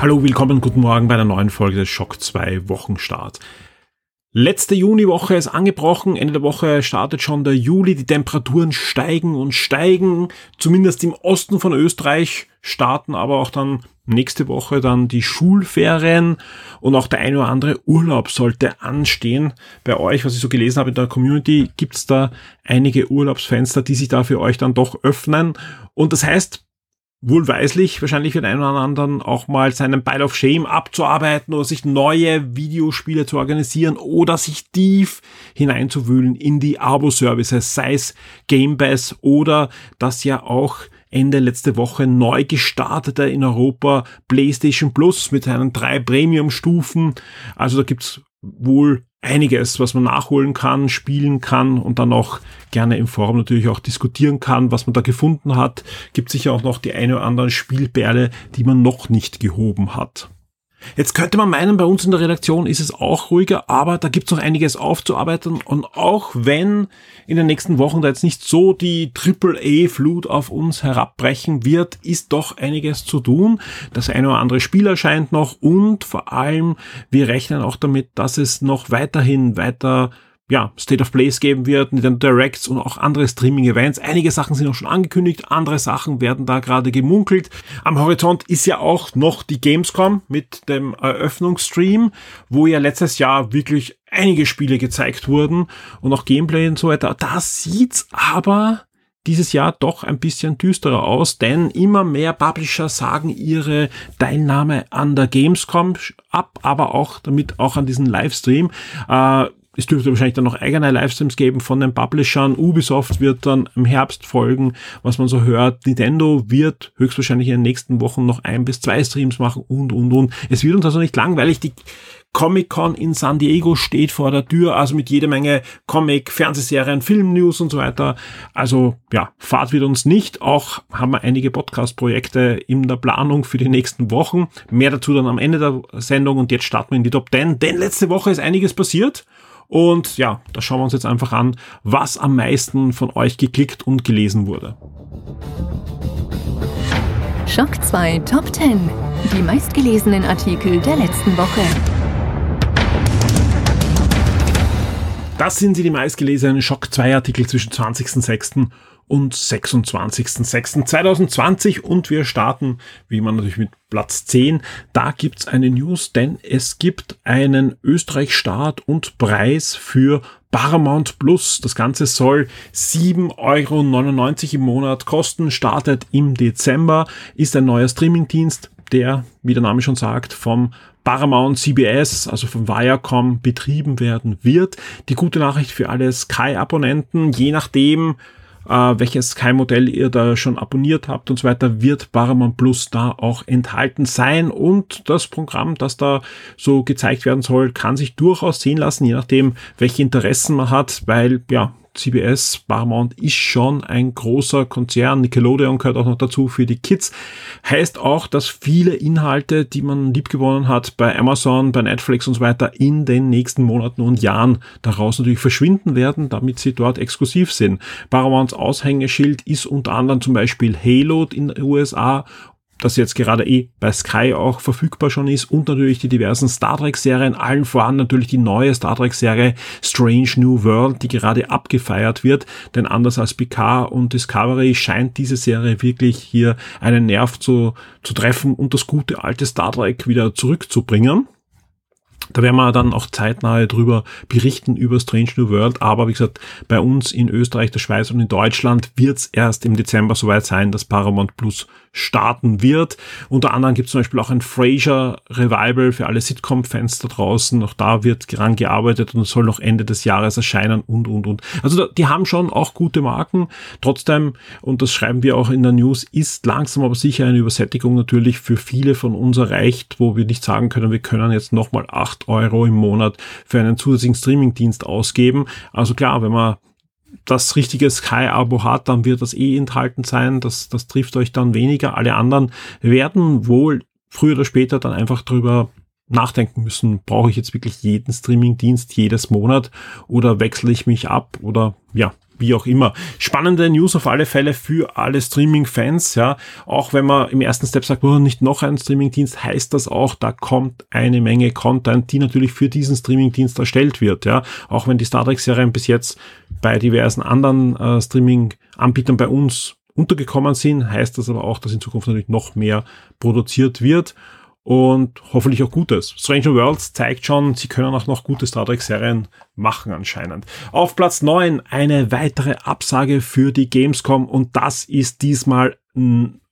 Hallo, willkommen, guten Morgen bei einer neuen Folge des Schock 2 Wochenstart. Letzte Juniwoche ist angebrochen, Ende der Woche startet schon der Juli, die Temperaturen steigen und steigen, zumindest im Osten von Österreich starten aber auch dann nächste Woche dann die Schulferien und auch der eine oder andere Urlaub sollte anstehen. Bei euch, was ich so gelesen habe in der Community, gibt's da einige Urlaubsfenster, die sich da für euch dann doch öffnen und das heißt, wohlweislich wahrscheinlich für den einen oder anderen auch mal seinen Pile of Shame abzuarbeiten oder sich neue Videospiele zu organisieren oder sich tief hineinzuwühlen in die Abo-Services, sei es Game Pass oder das ja auch Ende letzte Woche neu gestartete in Europa PlayStation Plus mit seinen drei Premium-Stufen. Also da gibt's wohl einiges, was man nachholen kann, spielen kann und dann auch gerne im Forum natürlich auch diskutieren kann, was man da gefunden hat. Gibt sicher auch noch die eine oder andere Spielperle, die man noch nicht gehoben hat. Jetzt könnte man meinen, bei uns in der Redaktion ist es auch ruhiger, aber da gibt es noch einiges aufzuarbeiten und auch wenn in den nächsten Wochen da jetzt nicht so die Triple-A-Flut auf uns herabbrechen wird, ist doch einiges zu tun. Das eine oder andere Spiel erscheint noch und vor allem wir rechnen auch damit, dass es noch weiterhin weiter ja, State of Plays geben wird, Nintendo Directs und auch andere Streaming-Events. Einige Sachen sind auch schon angekündigt, andere Sachen werden da gerade gemunkelt. Am Horizont ist ja auch noch die Gamescom mit dem Eröffnungsstream, wo ja letztes Jahr wirklich einige Spiele gezeigt wurden und auch Gameplay und so weiter. Da sieht's aber dieses Jahr doch ein bisschen düsterer aus, denn immer mehr Publisher sagen ihre Teilnahme an der Gamescom ab, aber auch damit auch an diesen Livestream. Äh, es dürfte wahrscheinlich dann noch eigene Livestreams geben von den Publishern. Ubisoft wird dann im Herbst folgen, was man so hört. Nintendo wird höchstwahrscheinlich in den nächsten Wochen noch ein bis zwei Streams machen und, und, und. Es wird uns also nicht langweilig. Die Comic-Con in San Diego steht vor der Tür, also mit jede Menge Comic, Fernsehserien, Film-News und so weiter. Also ja, Fahrt wird uns nicht. Auch haben wir einige Podcast-Projekte in der Planung für die nächsten Wochen. Mehr dazu dann am Ende der Sendung und jetzt starten wir in die Top 10, denn letzte Woche ist einiges passiert. Und ja, da schauen wir uns jetzt einfach an, was am meisten von euch geklickt und gelesen wurde. Schock 2 Top 10. Die meistgelesenen Artikel der letzten Woche. Das sind sie, die meistgelesenen Schock 2 Artikel zwischen 20.06 und 26.06.2020 und wir starten, wie immer natürlich mit Platz 10. Da gibt's eine News, denn es gibt einen Österreich-Start und Preis für Paramount Plus. Das Ganze soll 7,99 Euro im Monat kosten, startet im Dezember, ist ein neuer Streamingdienst, der, wie der Name schon sagt, vom Paramount CBS, also von Viacom, betrieben werden wird. Die gute Nachricht für alle Sky-Abonnenten, je nachdem, äh, welches Sky-Modell ihr da schon abonniert habt und so weiter, wird Paramount Plus da auch enthalten sein. Und das Programm, das da so gezeigt werden soll, kann sich durchaus sehen lassen, je nachdem, welche Interessen man hat, weil ja, CBS, Paramount ist schon ein großer Konzern. Nickelodeon gehört auch noch dazu für die Kids. Heißt auch, dass viele Inhalte, die man liebgewonnen hat bei Amazon, bei Netflix und so weiter, in den nächsten Monaten und Jahren daraus natürlich verschwinden werden, damit sie dort exklusiv sind. Paramounts Aushängeschild ist unter anderem zum Beispiel Halo in den USA das jetzt gerade eh bei Sky auch verfügbar schon ist und natürlich die diversen Star Trek Serien, allen voran natürlich die neue Star Trek Serie Strange New World, die gerade abgefeiert wird, denn anders als Picard und Discovery scheint diese Serie wirklich hier einen Nerv zu, zu treffen und das gute alte Star Trek wieder zurückzubringen. Da werden wir dann auch zeitnah drüber berichten über Strange New World. Aber wie gesagt, bei uns in Österreich, der Schweiz und in Deutschland wird es erst im Dezember soweit sein, dass Paramount Plus starten wird. Unter anderem gibt es zum Beispiel auch ein Frasier Revival für alle Sitcom-Fans da draußen. Auch da wird dran gearbeitet und soll noch Ende des Jahres erscheinen und, und, und. Also die haben schon auch gute Marken. Trotzdem, und das schreiben wir auch in der News, ist langsam aber sicher eine Übersättigung natürlich für viele von uns erreicht, wo wir nicht sagen können, wir können jetzt nochmal acht Euro im Monat für einen zusätzlichen Streamingdienst ausgeben. Also klar, wenn man das richtige Sky-Abo hat, dann wird das eh enthalten sein. Das, das trifft euch dann weniger. Alle anderen werden wohl früher oder später dann einfach drüber nachdenken müssen, brauche ich jetzt wirklich jeden Streaming-Dienst jedes Monat oder wechsle ich mich ab oder ja, wie auch immer. Spannende News auf alle Fälle für alle Streaming-Fans, ja. Auch wenn man im ersten Step sagt, oh, nicht noch ein Streaming-Dienst, heißt das auch, da kommt eine Menge Content, die natürlich für diesen Streaming-Dienst erstellt wird, ja. Auch wenn die Star Trek-Serien bis jetzt bei diversen anderen äh, Streaming-Anbietern bei uns untergekommen sind, heißt das aber auch, dass in Zukunft natürlich noch mehr produziert wird und hoffentlich auch Gutes. Stranger Worlds zeigt schon, sie können auch noch gute Star Trek Serien machen anscheinend. Auf Platz 9 eine weitere Absage für die Gamescom und das ist diesmal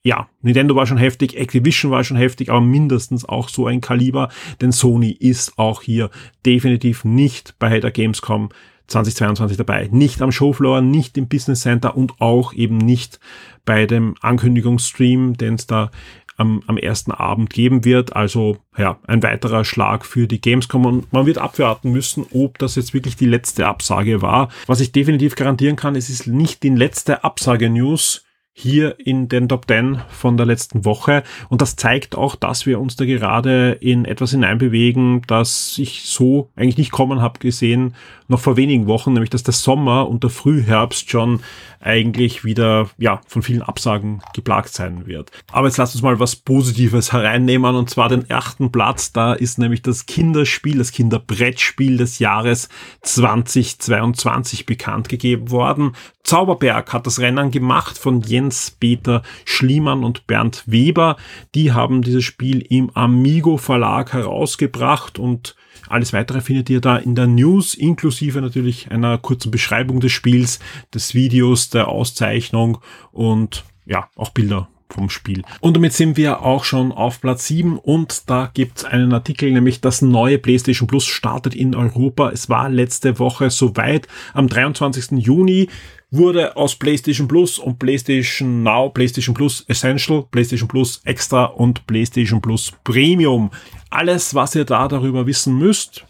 ja, Nintendo war schon heftig, Activision war schon heftig, aber mindestens auch so ein Kaliber, denn Sony ist auch hier definitiv nicht bei der Gamescom 2022 dabei. Nicht am Showfloor, nicht im Business Center und auch eben nicht bei dem Ankündigungsstream, den es da am, am ersten Abend geben wird. Also ja, ein weiterer Schlag für die Gamescom und man wird abwarten müssen, ob das jetzt wirklich die letzte Absage war. Was ich definitiv garantieren kann, es ist nicht die letzte Absage-News hier in den Top 10 von der letzten Woche. Und das zeigt auch, dass wir uns da gerade in etwas hineinbewegen, das ich so eigentlich nicht kommen habe gesehen, noch vor wenigen Wochen, nämlich dass der Sommer und der Frühherbst schon eigentlich wieder ja von vielen Absagen geplagt sein wird. Aber jetzt lasst uns mal was Positives hereinnehmen und zwar den achten Platz. Da ist nämlich das Kinderspiel, das Kinderbrettspiel des Jahres 2022 bekannt gegeben worden. Zauberberg hat das Rennen gemacht von Jens Peter Schliemann und Bernd Weber. Die haben dieses Spiel im Amigo Verlag herausgebracht und alles weitere findet ihr da in der News, inklusive natürlich einer kurzen Beschreibung des Spiels, des Videos, der Auszeichnung und ja, auch Bilder vom Spiel. Und damit sind wir auch schon auf Platz 7 und da gibt's einen Artikel, nämlich das neue PlayStation Plus startet in Europa. Es war letzte Woche soweit. Am 23. Juni wurde aus PlayStation Plus und PlayStation Now, PlayStation Plus Essential, PlayStation Plus Extra und PlayStation Plus Premium. Alles, was ihr da darüber wissen müsst,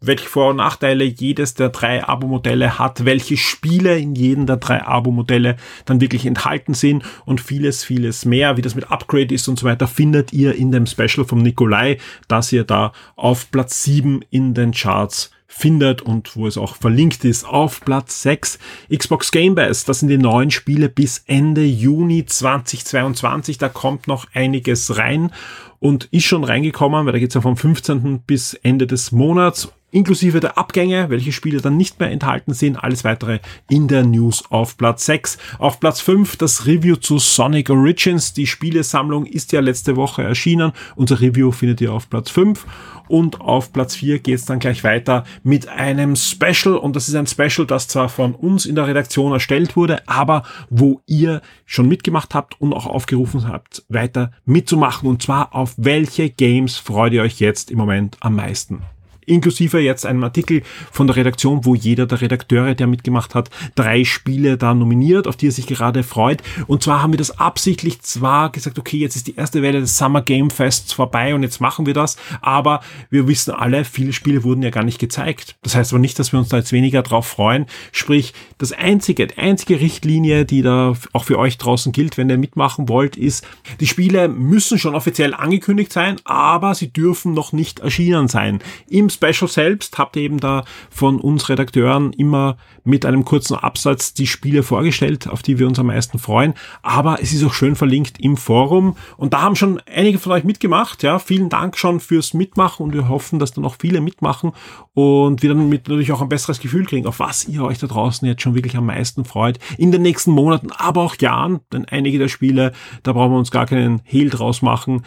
welche Vor- und Nachteile jedes der drei Abo-Modelle hat, welche Spiele in jedem der drei Abo-Modelle dann wirklich enthalten sind und vieles, vieles mehr, wie das mit Upgrade ist und so weiter, findet ihr in dem Special vom Nikolai, das ihr da auf Platz 7 in den Charts findet und wo es auch verlinkt ist. Auf Platz 6 Xbox Game Pass. Das sind die neuen Spiele bis Ende Juni 2022. Da kommt noch einiges rein und ist schon reingekommen, weil da geht's ja vom 15. bis Ende des Monats inklusive der Abgänge, welche Spiele dann nicht mehr enthalten sind. Alles weitere in der News auf Platz 6. Auf Platz 5 das Review zu Sonic Origins. Die Spielesammlung ist ja letzte Woche erschienen. Unser Review findet ihr auf Platz 5. Und auf Platz 4 geht es dann gleich weiter mit einem Special. Und das ist ein Special, das zwar von uns in der Redaktion erstellt wurde, aber wo ihr schon mitgemacht habt und auch aufgerufen habt, weiter mitzumachen. Und zwar auf welche Games freut ihr euch jetzt im Moment am meisten? Inklusive jetzt einem Artikel von der Redaktion, wo jeder der Redakteure, der mitgemacht hat, drei Spiele da nominiert, auf die er sich gerade freut. Und zwar haben wir das absichtlich zwar gesagt, okay, jetzt ist die erste Welle des Summer Game Fests vorbei und jetzt machen wir das, aber wir wissen alle, viele Spiele wurden ja gar nicht gezeigt. Das heißt aber nicht, dass wir uns da jetzt weniger drauf freuen. Sprich, das einzige, die einzige Richtlinie, die da auch für euch draußen gilt, wenn ihr mitmachen wollt, ist, die Spiele müssen schon offiziell angekündigt sein, aber sie dürfen noch nicht erschienen sein. Im Special selbst habt ihr eben da von uns Redakteuren immer mit einem kurzen Absatz die Spiele vorgestellt, auf die wir uns am meisten freuen. Aber es ist auch schön verlinkt im Forum. Und da haben schon einige von euch mitgemacht. Ja, vielen Dank schon fürs Mitmachen und wir hoffen, dass dann auch viele mitmachen und wir dann mit natürlich auch ein besseres Gefühl kriegen, auf was ihr euch da draußen jetzt schon wirklich am meisten freut. In den nächsten Monaten, aber auch Jahren, denn einige der Spiele, da brauchen wir uns gar keinen Hehl draus machen.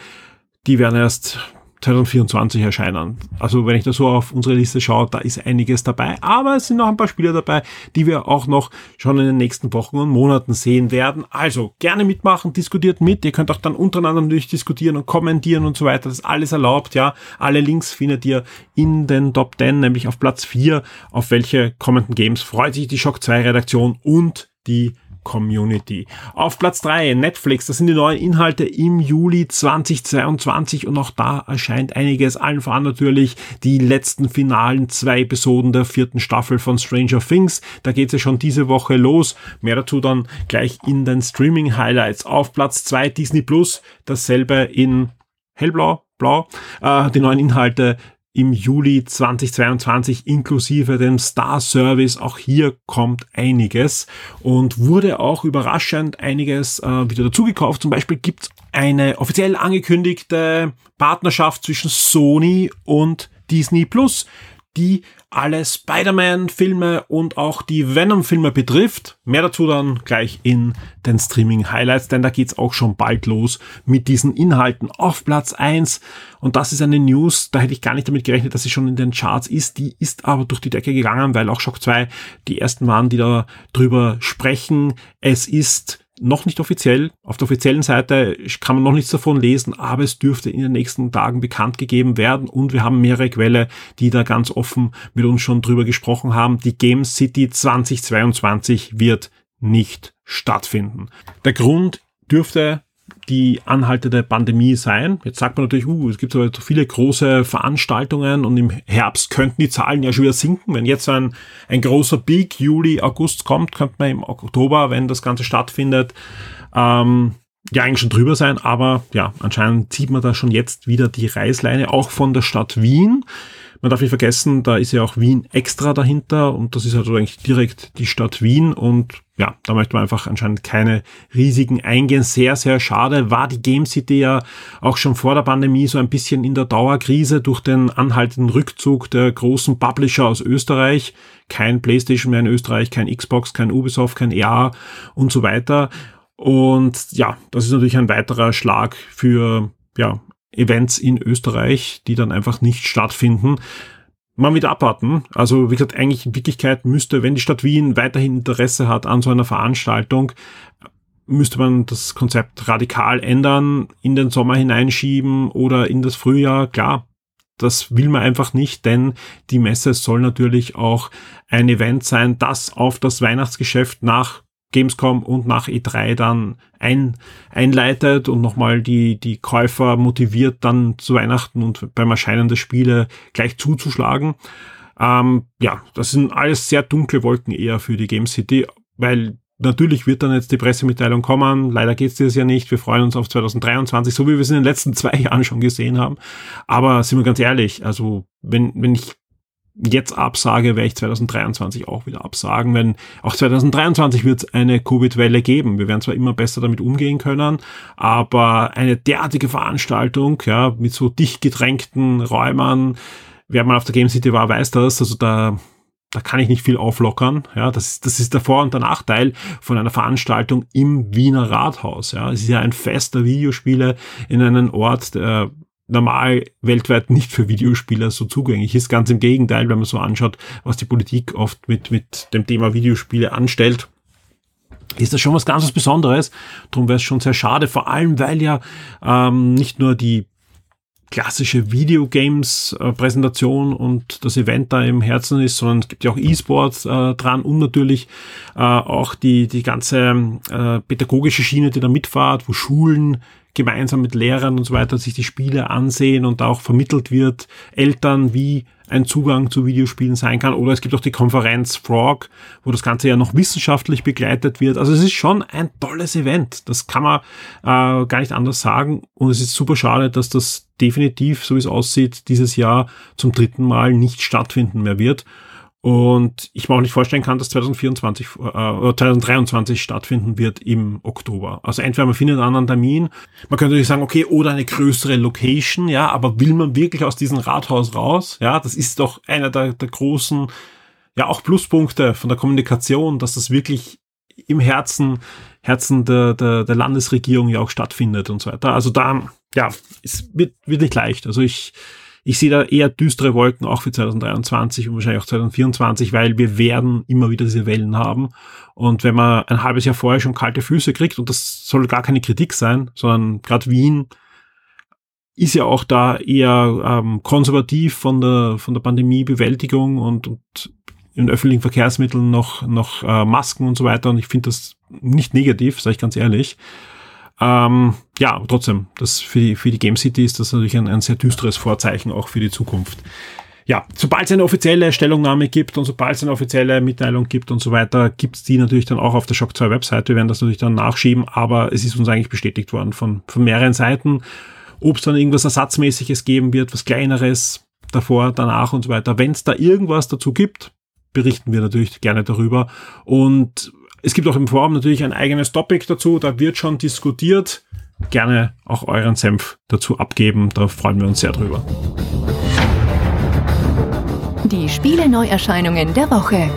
Die werden erst 2024 erscheinen. Also wenn ich da so auf unsere Liste schaue, da ist einiges dabei, aber es sind noch ein paar Spiele dabei, die wir auch noch schon in den nächsten Wochen und Monaten sehen werden. Also gerne mitmachen, diskutiert mit. Ihr könnt auch dann untereinander natürlich diskutieren und kommentieren und so weiter. Das ist alles erlaubt, ja. Alle Links findet ihr in den Top 10, nämlich auf Platz 4, auf welche kommenden Games freut sich die Shock 2 Redaktion und die Community. Auf Platz 3 Netflix, das sind die neuen Inhalte im Juli 2022 und auch da erscheint einiges, allen voran natürlich die letzten finalen zwei Episoden der vierten Staffel von Stranger Things. Da geht es ja schon diese Woche los. Mehr dazu dann gleich in den Streaming Highlights. Auf Platz 2 Disney Plus, dasselbe in hellblau, blau, äh, die neuen Inhalte im Juli 2022 inklusive dem Star Service. Auch hier kommt einiges und wurde auch überraschend einiges äh, wieder dazugekauft. Zum Beispiel gibt's eine offiziell angekündigte Partnerschaft zwischen Sony und Disney Plus die alle Spider-Man-Filme und auch die Venom-Filme betrifft. Mehr dazu dann gleich in den Streaming-Highlights, denn da geht's auch schon bald los mit diesen Inhalten auf Platz eins Und das ist eine News, da hätte ich gar nicht damit gerechnet, dass sie schon in den Charts ist. Die ist aber durch die Decke gegangen, weil auch Shock 2 die ersten waren, die da drüber sprechen. Es ist noch nicht offiziell. Auf der offiziellen Seite kann man noch nichts davon lesen, aber es dürfte in den nächsten Tagen bekannt gegeben werden und wir haben mehrere Quelle, die da ganz offen mit uns schon drüber gesprochen haben. Die Game City 2022 wird nicht stattfinden. Der Grund dürfte die anhaltende Pandemie sein. Jetzt sagt man natürlich, uh, es gibt so viele große Veranstaltungen und im Herbst könnten die Zahlen ja schon wieder sinken. Wenn jetzt ein, ein großer Peak Juli, August kommt, könnte man im Oktober, wenn das Ganze stattfindet, ähm, ja eigentlich schon drüber sein. Aber ja, anscheinend zieht man da schon jetzt wieder die Reißleine, auch von der Stadt Wien. Man darf nicht vergessen, da ist ja auch Wien extra dahinter und das ist also eigentlich direkt die Stadt Wien und ja, da möchte man einfach anscheinend keine Risiken eingehen. Sehr, sehr schade. War die Game City ja auch schon vor der Pandemie so ein bisschen in der Dauerkrise durch den anhaltenden Rückzug der großen Publisher aus Österreich. Kein PlayStation mehr in Österreich, kein Xbox, kein Ubisoft, kein EA und so weiter. Und ja, das ist natürlich ein weiterer Schlag für ja, Events in Österreich, die dann einfach nicht stattfinden. Mal wieder abwarten. Also wie gesagt, eigentlich in Wirklichkeit müsste, wenn die Stadt Wien weiterhin Interesse hat an so einer Veranstaltung, müsste man das Konzept radikal ändern, in den Sommer hineinschieben oder in das Frühjahr. Klar, das will man einfach nicht, denn die Messe soll natürlich auch ein Event sein, das auf das Weihnachtsgeschäft nach Gamescom und nach E3 dann ein, einleitet und nochmal die, die Käufer motiviert, dann zu Weihnachten und beim Erscheinen der Spiele gleich zuzuschlagen. Ähm, ja, das sind alles sehr dunkle Wolken eher für die Game City, weil natürlich wird dann jetzt die Pressemitteilung kommen. Leider geht's dieses Jahr nicht. Wir freuen uns auf 2023, so wie wir es in den letzten zwei Jahren schon gesehen haben. Aber sind wir ganz ehrlich, also wenn, wenn ich jetzt absage, werde ich 2023 auch wieder absagen, wenn auch 2023 wird es eine Covid-Welle geben. Wir werden zwar immer besser damit umgehen können, aber eine derartige Veranstaltung, ja, mit so dicht gedrängten Räumen, wer mal auf der Game City war, weiß das, also da, da kann ich nicht viel auflockern. Ja, das ist, das ist der Vor- und der Nachteil von einer Veranstaltung im Wiener Rathaus. Ja, es ist ja ein Fest der Videospiele in einem Ort, der normal weltweit nicht für Videospieler so zugänglich ist. Ganz im Gegenteil, wenn man so anschaut, was die Politik oft mit, mit dem Thema Videospiele anstellt, ist das schon was ganz was Besonderes. Darum wäre es schon sehr schade, vor allem weil ja ähm, nicht nur die klassische Videogames-Präsentation und das Event da im Herzen ist, sondern es gibt ja auch E-Sports äh, dran und natürlich äh, auch die, die ganze äh, pädagogische Schiene, die da mitfahrt, wo Schulen gemeinsam mit Lehrern und so weiter sich die Spiele ansehen und auch vermittelt wird, Eltern, wie ein Zugang zu Videospielen sein kann. Oder es gibt auch die Konferenz Frog, wo das Ganze ja noch wissenschaftlich begleitet wird. Also es ist schon ein tolles Event. Das kann man äh, gar nicht anders sagen. Und es ist super schade, dass das definitiv, so wie es aussieht, dieses Jahr zum dritten Mal nicht stattfinden mehr wird. Und ich mir auch nicht vorstellen kann, dass 2024 äh, oder 2023 stattfinden wird im Oktober. Also entweder man findet einen anderen Termin, man könnte natürlich sagen, okay, oder eine größere Location, ja, aber will man wirklich aus diesem Rathaus raus? Ja, das ist doch einer der, der großen, ja, auch Pluspunkte von der Kommunikation, dass das wirklich im Herzen, Herzen der, der, der Landesregierung ja auch stattfindet und so weiter. Also da ja, es wird, wird nicht leicht. Also ich, ich sehe da eher düstere Wolken auch für 2023 und wahrscheinlich auch 2024, weil wir werden immer wieder diese Wellen haben. Und wenn man ein halbes Jahr vorher schon kalte Füße kriegt, und das soll gar keine Kritik sein, sondern gerade Wien ist ja auch da eher ähm, konservativ von der, von der Pandemiebewältigung und, und in öffentlichen Verkehrsmitteln noch, noch äh, Masken und so weiter. Und ich finde das nicht negativ, sage ich ganz ehrlich. Ähm, ja, trotzdem, das für die, für die Game City ist das natürlich ein, ein sehr düsteres Vorzeichen auch für die Zukunft. Ja, sobald es eine offizielle Stellungnahme gibt und sobald es eine offizielle Mitteilung gibt und so weiter, gibt's die natürlich dann auch auf der Shock 2 Webseite. Wir werden das natürlich dann nachschieben, aber es ist uns eigentlich bestätigt worden von, von mehreren Seiten. Ob es dann irgendwas Ersatzmäßiges geben wird, was kleineres davor, danach und so weiter. Wenn es da irgendwas dazu gibt, berichten wir natürlich gerne darüber. Und es gibt auch im Forum natürlich ein eigenes Topic dazu, da wird schon diskutiert. Gerne auch euren Senf dazu abgeben, da freuen wir uns sehr drüber. Die Spiele Neuerscheinungen der Woche.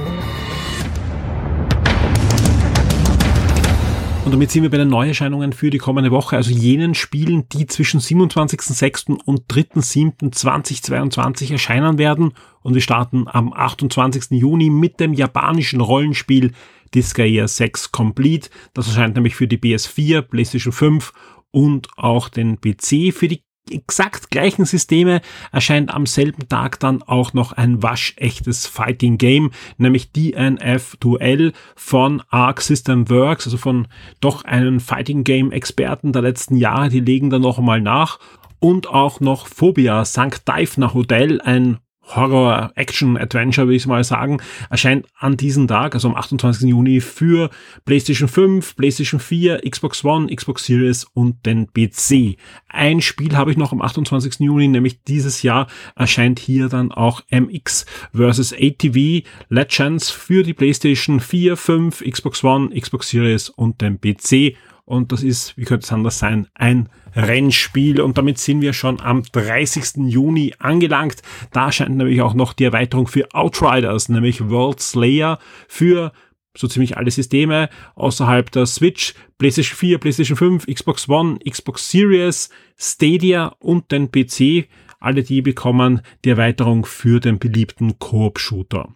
Und damit sind wir bei den Neuerscheinungen für die kommende Woche, also jenen Spielen, die zwischen 27.06. und 3.07.2022 erscheinen werden. Und wir starten am 28. Juni mit dem japanischen Rollenspiel Disgaea 6 Complete. Das erscheint nämlich für die PS4, PlayStation 5 und auch den PC. Für die exakt gleichen Systeme erscheint am selben Tag dann auch noch ein waschechtes Fighting Game, nämlich DNF Duell von Arc System Works, also von doch einen Fighting Game Experten der letzten Jahre, die legen da noch einmal nach und auch noch Phobia St. Deifner Hotel, ein Horror, Action, Adventure, würde ich mal sagen, erscheint an diesem Tag, also am 28. Juni für PlayStation 5, PlayStation 4, Xbox One, Xbox Series und den PC. Ein Spiel habe ich noch am 28. Juni, nämlich dieses Jahr erscheint hier dann auch MX vs. ATV Legends für die PlayStation 4, 5, Xbox One, Xbox Series und den PC. Und das ist, wie könnte es anders sein, ein Rennspiel und damit sind wir schon am 30. Juni angelangt. Da scheint nämlich auch noch die Erweiterung für Outriders, nämlich World Slayer für so ziemlich alle Systeme außerhalb der Switch, PlayStation 4, PlayStation 5, Xbox One, Xbox Series, Stadia und den PC. Alle die bekommen die Erweiterung für den beliebten Koop-Shooter.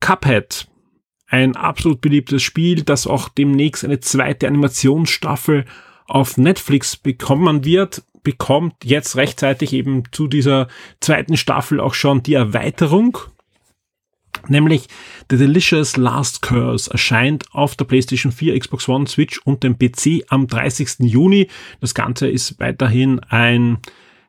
Cuphead, ein absolut beliebtes Spiel, das auch demnächst eine zweite Animationsstaffel auf Netflix bekommen wird, bekommt jetzt rechtzeitig eben zu dieser zweiten Staffel auch schon die Erweiterung. Nämlich The Delicious Last Curse erscheint auf der PlayStation 4, Xbox One, Switch und dem PC am 30. Juni. Das Ganze ist weiterhin ein,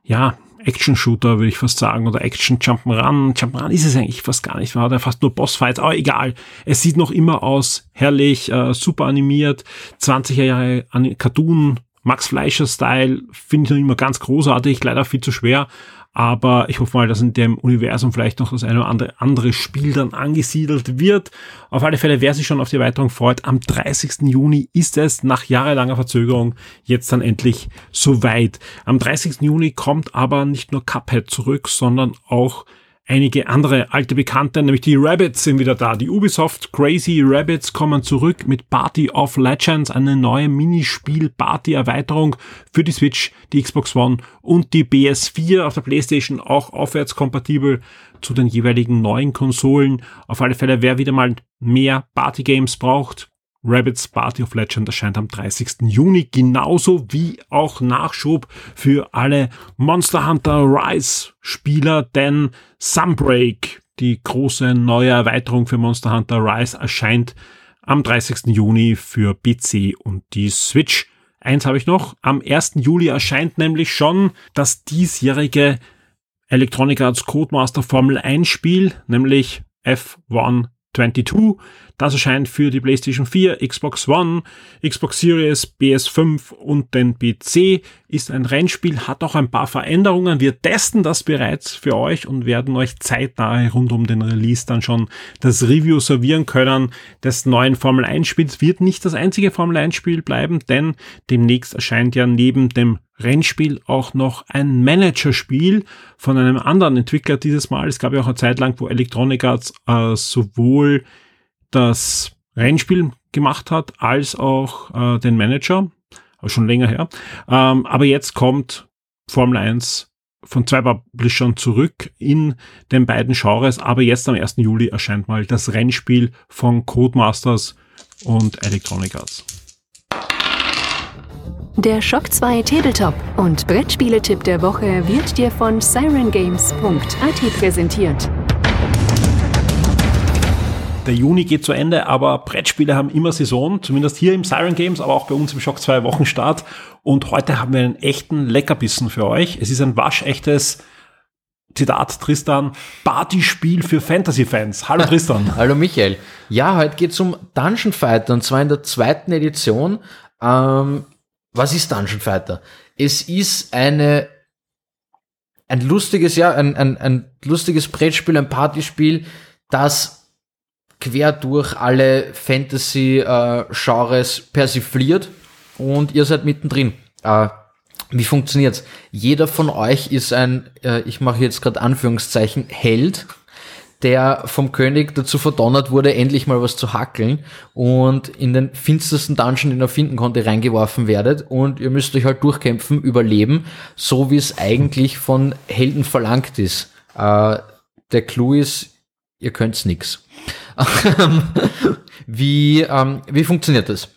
ja, Action-Shooter, würde ich fast sagen, oder Action-Jump'n'Run. Jump'n'Run ist es eigentlich fast gar nicht, man hat ja fast nur Bossfights, aber egal. Es sieht noch immer aus, herrlich, äh, super animiert, 20er Jahre Cartoon, Max Fleischer-Style, finde ich noch immer ganz großartig, leider viel zu schwer, aber ich hoffe mal, dass in dem Universum vielleicht noch das eine oder andere, andere Spiel dann angesiedelt wird. Auf alle Fälle, wer sich schon auf die Erweiterung freut, am 30. Juni ist es nach jahrelanger Verzögerung jetzt dann endlich soweit. Am 30. Juni kommt aber nicht nur Cuphead zurück, sondern auch einige andere alte Bekannte, nämlich die Rabbits sind wieder da. Die Ubisoft Crazy Rabbits kommen zurück mit Party of Legends, eine neue Minispiel-Party-Erweiterung für die Switch, die Xbox One und die PS4 auf der PlayStation auch aufwärtskompatibel zu den jeweiligen neuen Konsolen. Auf alle Fälle, wer wieder mal mehr Party-Games braucht, Rabbits Party of Legend erscheint am 30. Juni, genauso wie auch Nachschub für alle Monster Hunter Rise Spieler, denn Sunbreak, die große neue Erweiterung für Monster Hunter Rise, erscheint am 30. Juni für PC und die Switch. Eins habe ich noch. Am 1. Juli erscheint nämlich schon das diesjährige Electronic Arts Codemaster Formel 1 Spiel, nämlich F1 22. Das erscheint für die PlayStation 4, Xbox One, Xbox Series, PS5 und den PC. Ist ein Rennspiel, hat auch ein paar Veränderungen. Wir testen das bereits für euch und werden euch zeitnah rund um den Release dann schon das Review servieren können des neuen Formel 1 Spiels. Wird nicht das einzige Formel 1 Spiel bleiben, denn demnächst erscheint ja neben dem Rennspiel auch noch ein Managerspiel von einem anderen Entwickler dieses Mal. Es gab ja auch eine Zeit lang, wo Electronic Arts äh, sowohl das Rennspiel gemacht hat, als auch äh, den Manager. Schon länger her. Ähm, aber jetzt kommt Formel 1 von zwei Publishern zurück in den beiden Genres, aber jetzt am 1. Juli erscheint mal das Rennspiel von Codemasters und Electronic Arts. Der Shock 2 Tabletop und Brettspieletipp der Woche wird dir von sirengames.at präsentiert. Der Juni geht zu Ende, aber Brettspiele haben immer Saison, zumindest hier im Siren Games, aber auch bei uns im Shock 2 Wochenstart. Und heute haben wir einen echten Leckerbissen für euch. Es ist ein waschechtes Zitat Tristan, Partyspiel für Fantasy-Fans. Hallo Tristan. Hallo Michael. Ja, heute geht's um Dungeon Fighter und zwar in der zweiten Edition. Ähm, was ist Dungeon Fighter? Es ist eine ein lustiges, ja, ein, ein, ein lustiges Brettspiel, ein Partyspiel, das quer durch alle Fantasy-Genres persifliert und ihr seid mittendrin. Äh, wie funktioniert's? Jeder von euch ist ein, äh, ich mache jetzt gerade Anführungszeichen, Held, der vom König dazu verdonnert wurde, endlich mal was zu hackeln und in den finstersten Dungeon, den er finden konnte, reingeworfen werdet und ihr müsst euch halt durchkämpfen, überleben, so wie es eigentlich von Helden verlangt ist. Äh, der Clou ist, ihr könnt's nix. Wie, ähm, wie funktioniert das?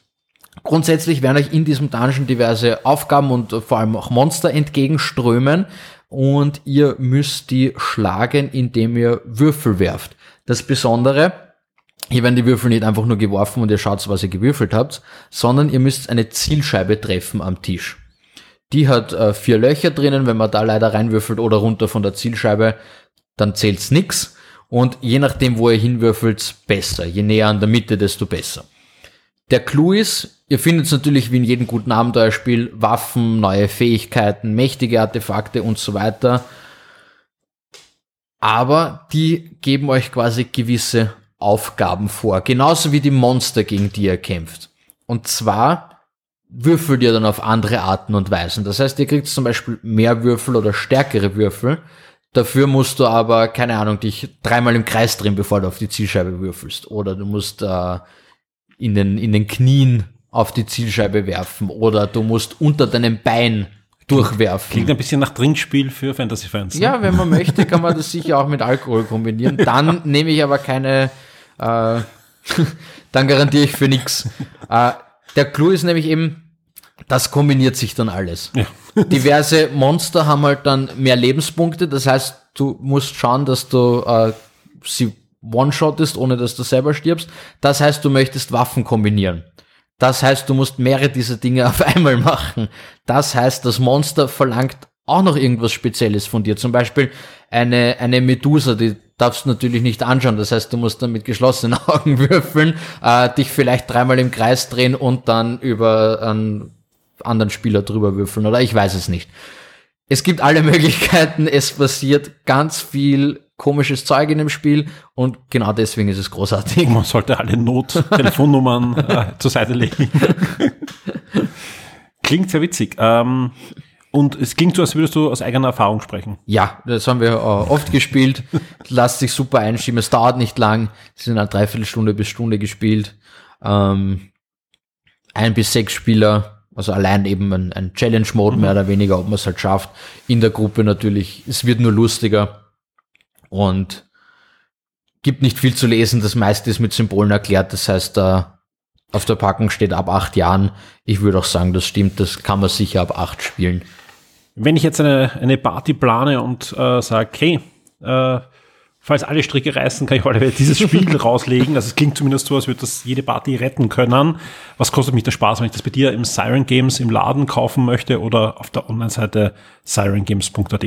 Grundsätzlich werden euch in diesem Dungeon diverse Aufgaben und vor allem auch Monster entgegenströmen und ihr müsst die schlagen, indem ihr Würfel werft. Das Besondere, hier werden die Würfel nicht einfach nur geworfen und ihr schaut, was ihr gewürfelt habt, sondern ihr müsst eine Zielscheibe treffen am Tisch. Die hat äh, vier Löcher drinnen, wenn man da leider reinwürfelt oder runter von der Zielscheibe, dann zählt's nix. Und je nachdem, wo ihr hinwürfelt, besser. Je näher an der Mitte, desto besser. Der Clou ist, ihr findet natürlich wie in jedem guten Abenteuerspiel Waffen, neue Fähigkeiten, mächtige Artefakte und so weiter. Aber die geben euch quasi gewisse Aufgaben vor. Genauso wie die Monster, gegen die ihr kämpft. Und zwar würfelt ihr dann auf andere Arten und Weisen. Das heißt, ihr kriegt zum Beispiel mehr Würfel oder stärkere Würfel, Dafür musst du aber, keine Ahnung, dich dreimal im Kreis drehen, bevor du auf die Zielscheibe würfelst. Oder du musst äh, in, den, in den Knien auf die Zielscheibe werfen. Oder du musst unter deinem Bein durchwerfen. Klingt ein bisschen nach Trinkspiel für Fantasy-Fans. Ne? Ja, wenn man möchte, kann man das sicher auch mit Alkohol kombinieren. Dann nehme ich aber keine, äh, dann garantiere ich für nichts. Äh, der Clou ist nämlich eben, das kombiniert sich dann alles. Ja. Diverse Monster haben halt dann mehr Lebenspunkte, das heißt, du musst schauen, dass du äh, sie one-shottest, ohne dass du selber stirbst. Das heißt, du möchtest Waffen kombinieren. Das heißt, du musst mehrere dieser Dinge auf einmal machen. Das heißt, das Monster verlangt auch noch irgendwas Spezielles von dir. Zum Beispiel eine, eine Medusa, die darfst du natürlich nicht anschauen. Das heißt, du musst dann mit geschlossenen Augen würfeln, äh, dich vielleicht dreimal im Kreis drehen und dann über einen anderen Spieler drüber würfeln oder ich weiß es nicht. Es gibt alle Möglichkeiten, es passiert ganz viel komisches Zeug in dem Spiel und genau deswegen ist es großartig. Man sollte alle Not-Telefonnummern äh, zur Seite legen. Klingt sehr witzig. Ähm, und es klingt so, als würdest du aus eigener Erfahrung sprechen. Ja, das haben wir äh, oft gespielt. Lasst sich super einschieben. Es dauert nicht lang. Es sind eine Dreiviertelstunde bis Stunde gespielt. Ähm, ein bis sechs Spieler also allein eben ein, ein Challenge-Mode mehr oder weniger, ob man es halt schafft. In der Gruppe natürlich, es wird nur lustiger und gibt nicht viel zu lesen. Das meiste ist mit Symbolen erklärt. Das heißt, da auf der Packung steht ab acht Jahren. Ich würde auch sagen, das stimmt. Das kann man sicher ab acht spielen. Wenn ich jetzt eine, eine Party plane und äh, sage, hey, äh, falls alle Stricke reißen, kann ich heute dieses Spiel rauslegen. Also es klingt zumindest so, als würde das jede Party retten können. Was kostet mich der Spaß, wenn ich das bei dir im Siren Games im Laden kaufen möchte oder auf der Online-Seite sirengames.at?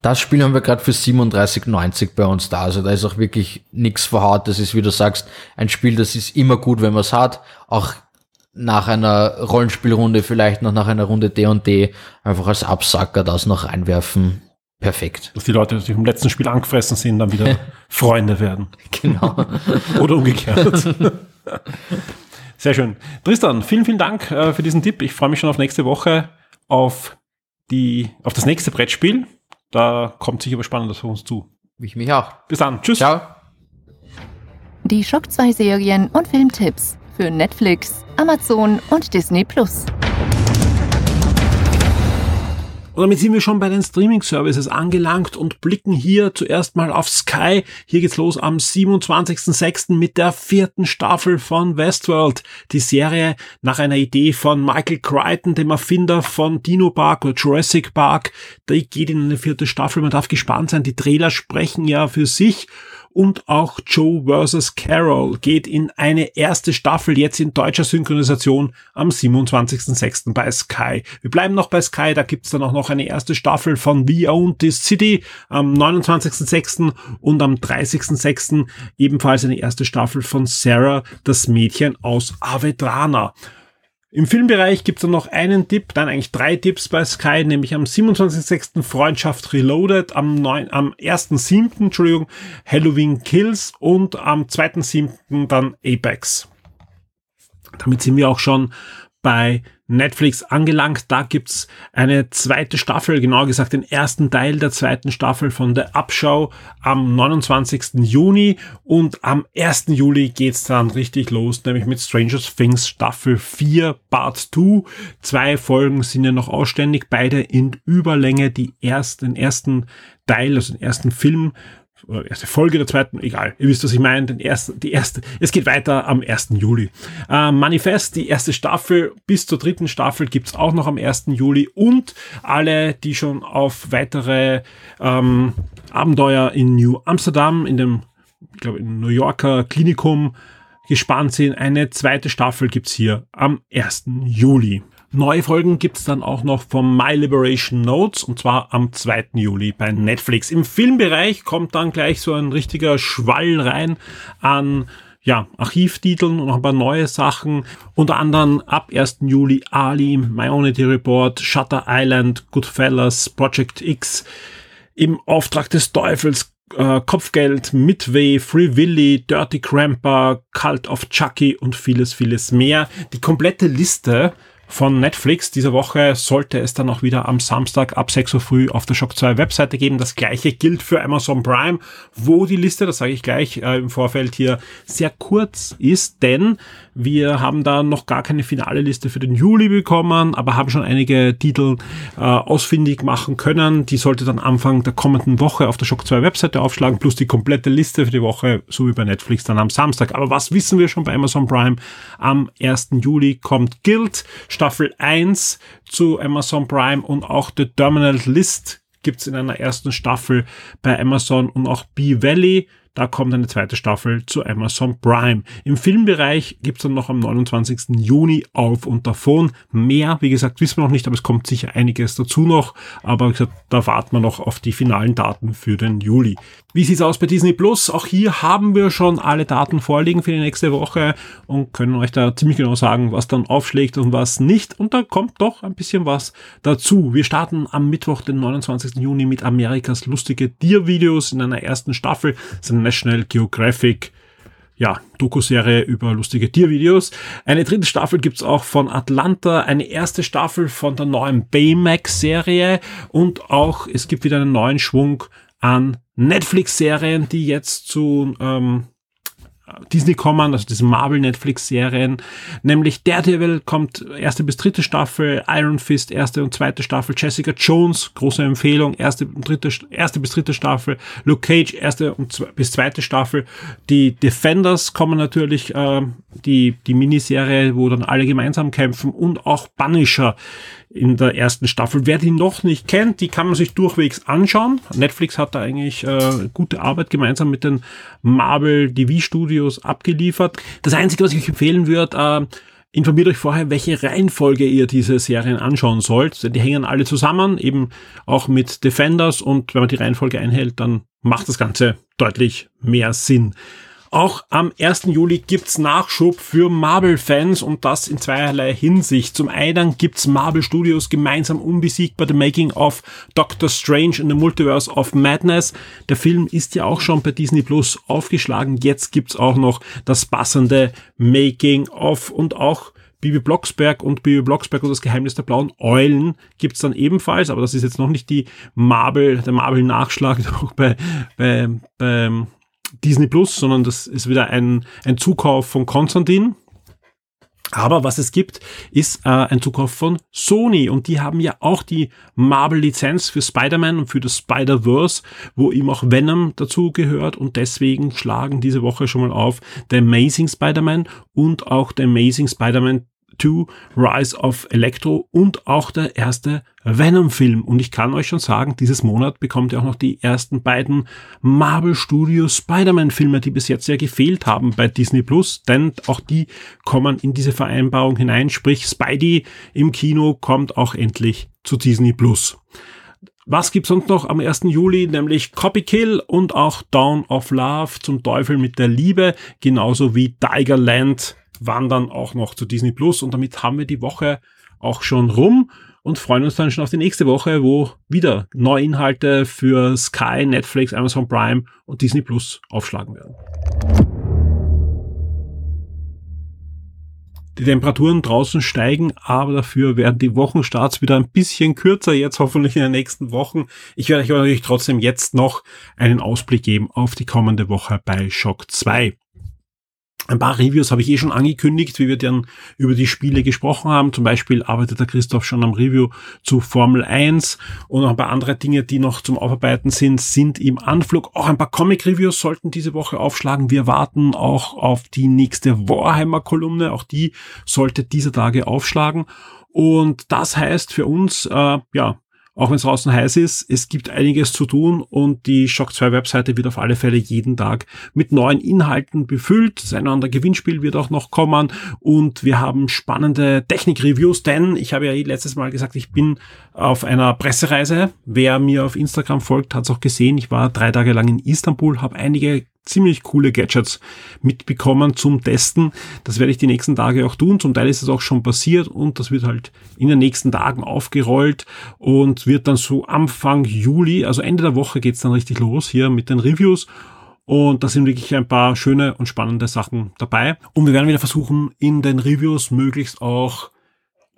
Das Spiel haben wir gerade für 37,90 bei uns da. Also da ist auch wirklich nichts verhaut. Das ist, wie du sagst, ein Spiel, das ist immer gut, wenn man es hat. Auch nach einer Rollenspielrunde, vielleicht noch nach einer Runde D&D, einfach als Absacker das noch reinwerfen perfekt. Dass die Leute, die im letzten Spiel angefressen sind, dann wieder Freunde werden. Genau. Oder umgekehrt. Sehr schön. Tristan, vielen, vielen Dank äh, für diesen Tipp. Ich freue mich schon auf nächste Woche auf die, auf das nächste Brettspiel. Da kommt sicher was Spannendes für uns zu. Ich mich auch. Bis dann. Tschüss. Ciao. Die Schock 2 Serien und Filmtipps für Netflix, Amazon und Disney Plus. Und damit sind wir schon bei den Streaming-Services angelangt und blicken hier zuerst mal auf Sky. Hier geht's los am 27.06. mit der vierten Staffel von Westworld. Die Serie nach einer Idee von Michael Crichton, dem Erfinder von Dino Park oder Jurassic Park. Die geht in eine vierte Staffel. Man darf gespannt sein. Die Trailer sprechen ja für sich und auch Joe vs. Carol geht in eine erste Staffel jetzt in deutscher Synchronisation am 27.06. bei Sky. Wir bleiben noch bei Sky, da gibt's dann auch noch eine erste Staffel von We Own This City am 29.06. und am 30.06. ebenfalls eine erste Staffel von Sarah, das Mädchen aus Avedrana. Im Filmbereich gibt es noch einen Tipp, dann eigentlich drei Tipps bei Sky, nämlich am 27.06. Freundschaft Reloaded, am, 9, am 1.7. Entschuldigung, Halloween Kills und am 2.7. dann Apex. Damit sind wir auch schon bei Netflix angelangt. Da gibt's eine zweite Staffel, genauer gesagt den ersten Teil der zweiten Staffel von der Abschau am 29. Juni und am 1. Juli geht's dann richtig los, nämlich mit Stranger Things Staffel 4 Part 2. Zwei Folgen sind ja noch ausständig, beide in Überlänge, die ersten, den ersten Teil, also den ersten Film oder erste Folge der zweiten, egal, ihr wisst, was ich meine, den ersten, die erste, es geht weiter am 1. Juli. Äh, Manifest, die erste Staffel bis zur dritten Staffel gibt's auch noch am 1. Juli und alle, die schon auf weitere ähm, Abenteuer in New Amsterdam, in dem, ich glaube, in New Yorker Klinikum gespannt sind, eine zweite Staffel gibt's hier am 1. Juli. Neue Folgen gibt's dann auch noch vom My Liberation Notes und zwar am 2. Juli bei Netflix. Im Filmbereich kommt dann gleich so ein richtiger Schwall rein an ja, Archivtiteln und noch ein paar neue Sachen. Unter anderem ab 1. Juli Ali, Minority Report, Shutter Island, Goodfellas, Project X, im Auftrag des Teufels, äh, Kopfgeld, Midway, Free Willy, Dirty Cramper, Cult of Chucky und vieles, vieles mehr. Die komplette Liste von Netflix. Diese Woche sollte es dann auch wieder am Samstag ab 6 Uhr früh auf der Shock 2 Webseite geben. Das gleiche gilt für Amazon Prime, wo die Liste, das sage ich gleich äh, im Vorfeld hier, sehr kurz ist, denn wir haben da noch gar keine finale Liste für den Juli bekommen, aber haben schon einige Titel äh, ausfindig machen können. Die sollte dann Anfang der kommenden Woche auf der Shock 2 Webseite aufschlagen, plus die komplette Liste für die Woche, so wie bei Netflix dann am Samstag. Aber was wissen wir schon bei Amazon Prime? Am 1. Juli kommt Guild, Staffel 1 zu Amazon Prime und auch The Terminal List gibt's in einer ersten Staffel bei Amazon und auch B-Valley da kommt eine zweite Staffel zu Amazon Prime. Im Filmbereich gibt's dann noch am 29. Juni auf und davon. Mehr, wie gesagt, wissen wir noch nicht, aber es kommt sicher einiges dazu noch. Aber wie gesagt, da warten wir noch auf die finalen Daten für den Juli. Wie sieht's aus bei Disney Plus? Auch hier haben wir schon alle Daten vorliegen für die nächste Woche und können euch da ziemlich genau sagen, was dann aufschlägt und was nicht. Und da kommt doch ein bisschen was dazu. Wir starten am Mittwoch, den 29. Juni mit Amerikas lustige Tiervideos in einer ersten Staffel. Das ist National Geographic ja, Doku-Serie über lustige Tiervideos. Eine dritte Staffel gibt's auch von Atlanta, eine erste Staffel von der neuen Baymax-Serie und auch es gibt wieder einen neuen Schwung an Netflix-Serien, die jetzt zu ähm, Disney kommen, also diese Marvel Netflix Serien, nämlich Daredevil kommt erste bis dritte Staffel, Iron Fist erste und zweite Staffel, Jessica Jones große Empfehlung erste dritte erste bis dritte Staffel, Luke Cage erste und zwe bis zweite Staffel, die Defenders kommen natürlich äh, die die Miniserie, wo dann alle gemeinsam kämpfen und auch Punisher in der ersten Staffel. Wer die noch nicht kennt, die kann man sich durchwegs anschauen. Netflix hat da eigentlich äh, gute Arbeit gemeinsam mit den Marvel TV Studios abgeliefert. Das Einzige, was ich empfehlen würde, äh, informiert euch vorher, welche Reihenfolge ihr diese Serien anschauen sollt. Die hängen alle zusammen, eben auch mit Defenders und wenn man die Reihenfolge einhält, dann macht das Ganze deutlich mehr Sinn. Auch am 1. Juli gibt's Nachschub für Marvel-Fans und das in zweierlei Hinsicht. Zum einen gibt's Marvel Studios gemeinsam unbesiegbar The Making of Doctor Strange in the Multiverse of Madness. Der Film ist ja auch schon bei Disney Plus aufgeschlagen. Jetzt gibt's auch noch das passende Making of und auch Bibi Blocksberg und Bibi Blocksberg und das Geheimnis der blauen Eulen gibt's dann ebenfalls, aber das ist jetzt noch nicht die Marvel, der Marvel-Nachschlag bei, bei, bei Disney Plus, sondern das ist wieder ein, ein Zukauf von Konstantin. Aber was es gibt, ist äh, ein Zukauf von Sony und die haben ja auch die Marvel-Lizenz für Spider-Man und für das Spider-Verse, wo ihm auch Venom dazu gehört und deswegen schlagen diese Woche schon mal auf The Amazing Spider-Man und auch The Amazing Spider-Man 2, Rise of Electro und auch der erste Venom-Film. Und ich kann euch schon sagen, dieses Monat bekommt ihr auch noch die ersten beiden Marvel Studios Spider-Man-Filme, die bis jetzt ja gefehlt haben bei Disney Plus, denn auch die kommen in diese Vereinbarung hinein. Sprich, Spidey im Kino kommt auch endlich zu Disney Plus. Was gibt's sonst noch am 1. Juli? Nämlich Copy Kill und auch Dawn of Love zum Teufel mit der Liebe, genauso wie Tigerland wandern auch noch zu Disney Plus und damit haben wir die Woche auch schon rum und freuen uns dann schon auf die nächste Woche, wo wieder neue Inhalte für Sky, Netflix, Amazon Prime und Disney Plus aufschlagen werden. Die Temperaturen draußen steigen, aber dafür werden die Wochenstarts wieder ein bisschen kürzer, jetzt hoffentlich in den nächsten Wochen. Ich werde euch natürlich trotzdem jetzt noch einen Ausblick geben auf die kommende Woche bei Shock 2. Ein paar Reviews habe ich eh schon angekündigt, wie wir dann über die Spiele gesprochen haben. Zum Beispiel arbeitet der Christoph schon am Review zu Formel 1 und noch ein paar andere Dinge, die noch zum Aufarbeiten sind, sind im Anflug. Auch ein paar Comic-Reviews sollten diese Woche aufschlagen. Wir warten auch auf die nächste Warhammer-Kolumne. Auch die sollte dieser Tage aufschlagen. Und das heißt für uns, äh, ja, auch wenn es draußen heiß ist, es gibt einiges zu tun und die Shock 2 Webseite wird auf alle Fälle jeden Tag mit neuen Inhalten befüllt. Sein anderer Gewinnspiel wird auch noch kommen und wir haben spannende Technik-Reviews, denn ich habe ja letztes Mal gesagt, ich bin auf einer Pressereise. Wer mir auf Instagram folgt, hat es auch gesehen. Ich war drei Tage lang in Istanbul, habe einige ziemlich coole Gadgets mitbekommen zum Testen. Das werde ich die nächsten Tage auch tun. Zum Teil ist es auch schon passiert und das wird halt in den nächsten Tagen aufgerollt und wird dann so Anfang Juli, also Ende der Woche geht's dann richtig los hier mit den Reviews. Und da sind wirklich ein paar schöne und spannende Sachen dabei. Und wir werden wieder versuchen, in den Reviews möglichst auch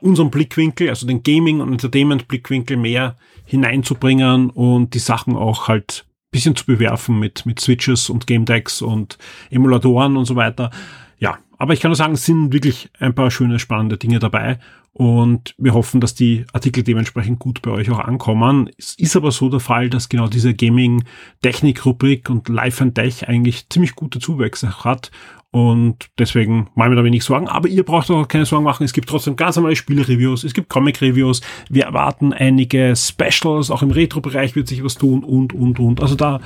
unseren Blickwinkel, also den Gaming- und Entertainment-Blickwinkel mehr hineinzubringen und die Sachen auch halt bisschen zu bewerfen mit, mit Switches und Game Decks und Emulatoren und so weiter. Ja, aber ich kann nur sagen, es sind wirklich ein paar schöne, spannende Dinge dabei und wir hoffen, dass die Artikel dementsprechend gut bei euch auch ankommen. Es ist aber so der Fall, dass genau diese Gaming-Technik-Rubrik und Live and Tech eigentlich ziemlich gute Zuwächse hat und deswegen machen wir da wenig Sorgen. Aber ihr braucht auch keine Sorgen machen. Es gibt trotzdem ganz normale Spiele-Reviews. Es gibt Comic-Reviews. Wir erwarten einige Specials. Auch im Retro-Bereich wird sich was tun und, und, und. Also da,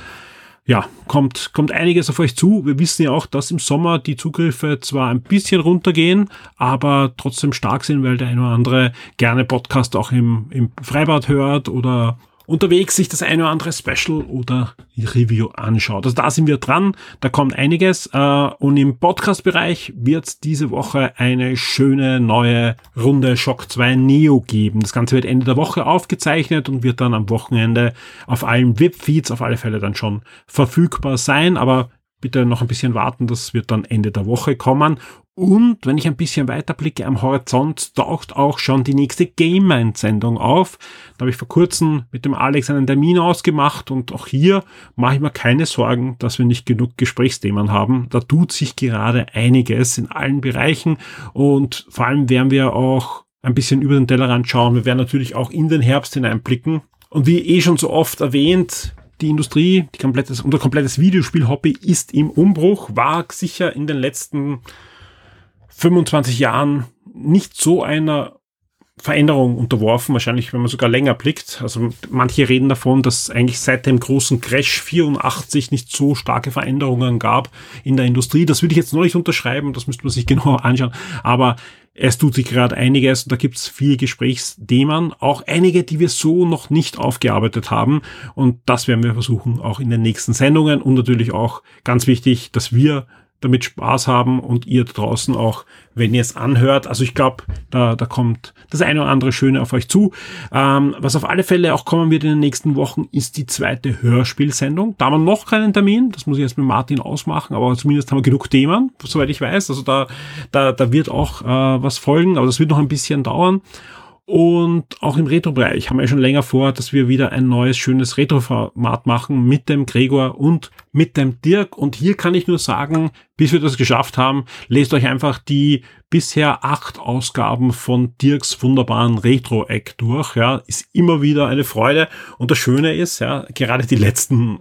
ja, kommt, kommt einiges auf euch zu. Wir wissen ja auch, dass im Sommer die Zugriffe zwar ein bisschen runtergehen, aber trotzdem stark sind, weil der eine oder andere gerne Podcast auch im, im Freibad hört oder unterwegs sich das eine oder andere Special oder Review anschaut. Also da sind wir dran, da kommt einiges äh, und im Podcast-Bereich wird diese Woche eine schöne neue Runde Shock 2 Neo geben. Das Ganze wird Ende der Woche aufgezeichnet und wird dann am Wochenende auf allen Webfeeds auf alle Fälle dann schon verfügbar sein, aber bitte noch ein bisschen warten, das wird dann Ende der Woche kommen. Und wenn ich ein bisschen weiter blicke am Horizont, taucht auch schon die nächste Game Mind Sendung auf. Da habe ich vor kurzem mit dem Alex einen Termin ausgemacht und auch hier mache ich mir keine Sorgen, dass wir nicht genug Gesprächsthemen haben. Da tut sich gerade einiges in allen Bereichen und vor allem werden wir auch ein bisschen über den Tellerrand schauen. Wir werden natürlich auch in den Herbst hineinblicken. Und wie eh schon so oft erwähnt, die Industrie, die komplettes, unser komplettes Videospiel-Hobby ist im Umbruch, war sicher in den letzten 25 Jahren nicht so einer Veränderung unterworfen, wahrscheinlich, wenn man sogar länger blickt. Also manche reden davon, dass eigentlich seit dem großen Crash 84 nicht so starke Veränderungen gab in der Industrie. Das würde ich jetzt noch nicht unterschreiben, das müsste man sich genauer anschauen. Aber es tut sich gerade einiges und da gibt es viele Gesprächsthemen, auch einige, die wir so noch nicht aufgearbeitet haben. Und das werden wir versuchen, auch in den nächsten Sendungen und natürlich auch ganz wichtig, dass wir damit Spaß haben und ihr draußen auch, wenn ihr es anhört. Also ich glaube, da, da kommt das eine oder andere Schöne auf euch zu. Ähm, was auf alle Fälle auch kommen wird in den nächsten Wochen, ist die zweite Hörspielsendung. Da haben wir noch keinen Termin, das muss ich jetzt mit Martin ausmachen, aber zumindest haben wir genug Themen, soweit ich weiß. Also da, da, da wird auch äh, was folgen, aber das wird noch ein bisschen dauern. Und auch im Retro-Bereich haben wir schon länger vor, dass wir wieder ein neues, schönes Retro-Format machen mit dem Gregor und mit dem Dirk. Und hier kann ich nur sagen, bis wir das geschafft haben, lest euch einfach die bisher acht Ausgaben von Dirks wunderbaren Retro-Eck durch. Ja, ist immer wieder eine Freude. Und das Schöne ist, ja, gerade die letzten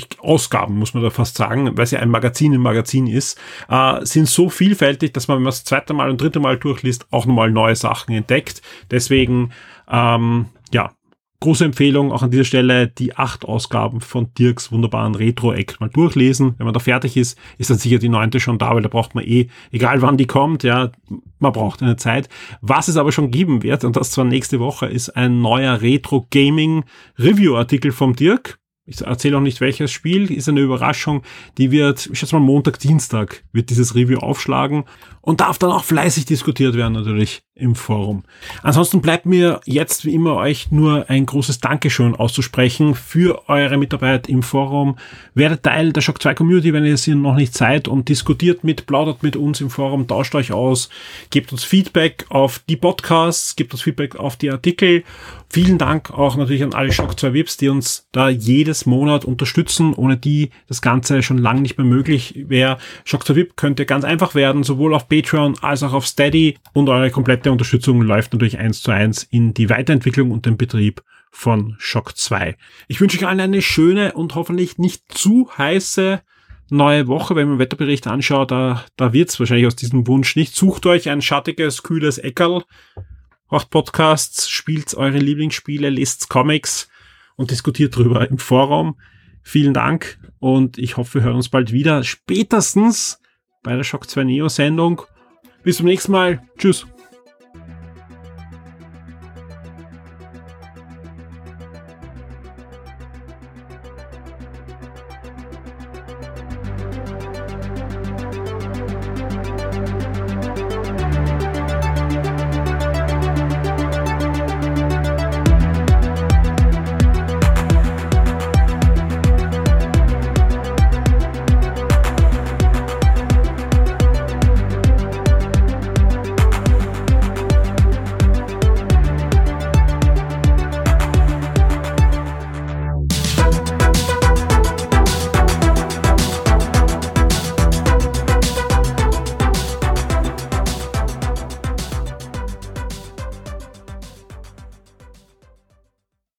ich, Ausgaben, muss man da fast sagen, weil es ja ein Magazin im Magazin ist, äh, sind so vielfältig, dass man, wenn man das zweite Mal und dritte Mal durchliest, auch nochmal neue Sachen entdeckt. Deswegen, ähm, ja, große Empfehlung auch an dieser Stelle, die acht Ausgaben von Dirks wunderbaren Retro-Eck mal durchlesen. Wenn man da fertig ist, ist dann sicher die neunte schon da, weil da braucht man eh, egal wann die kommt, ja, man braucht eine Zeit. Was es aber schon geben wird, und das zwar nächste Woche, ist ein neuer Retro-Gaming-Review-Artikel vom Dirk ich erzähle auch nicht welches Spiel, ist eine Überraschung, die wird, ich schätze mal Montag, Dienstag wird dieses Review aufschlagen und darf dann auch fleißig diskutiert werden natürlich im Forum. Ansonsten bleibt mir jetzt wie immer euch nur ein großes Dankeschön auszusprechen für eure Mitarbeit im Forum. Werdet Teil der Shock 2 Community, wenn ihr es noch nicht seid und diskutiert mit, plaudert mit uns im Forum, tauscht euch aus, gebt uns Feedback auf die Podcasts, gebt uns Feedback auf die Artikel. Vielen Dank auch natürlich an alle Shock 2 Vips, die uns da jedes Monat unterstützen, ohne die das Ganze schon lange nicht mehr möglich wäre. Shock 2 VIP könnte ganz einfach werden, sowohl auf Patreon als auch auf Steady und eure komplette Unterstützung läuft natürlich eins zu eins in die Weiterentwicklung und den Betrieb von Shock 2. Ich wünsche euch allen eine schöne und hoffentlich nicht zu heiße neue Woche, wenn man Wetterbericht anschaut, da, da wird's wahrscheinlich aus diesem Wunsch nicht. Sucht euch ein schattiges, kühles Eckerl, macht Podcasts, spielt eure Lieblingsspiele, lest Comics und diskutiert drüber im Forum. Vielen Dank und ich hoffe, wir hören uns bald wieder. Spätestens bei der Shock 2 Neo Sendung. Bis zum nächsten Mal. Tschüss.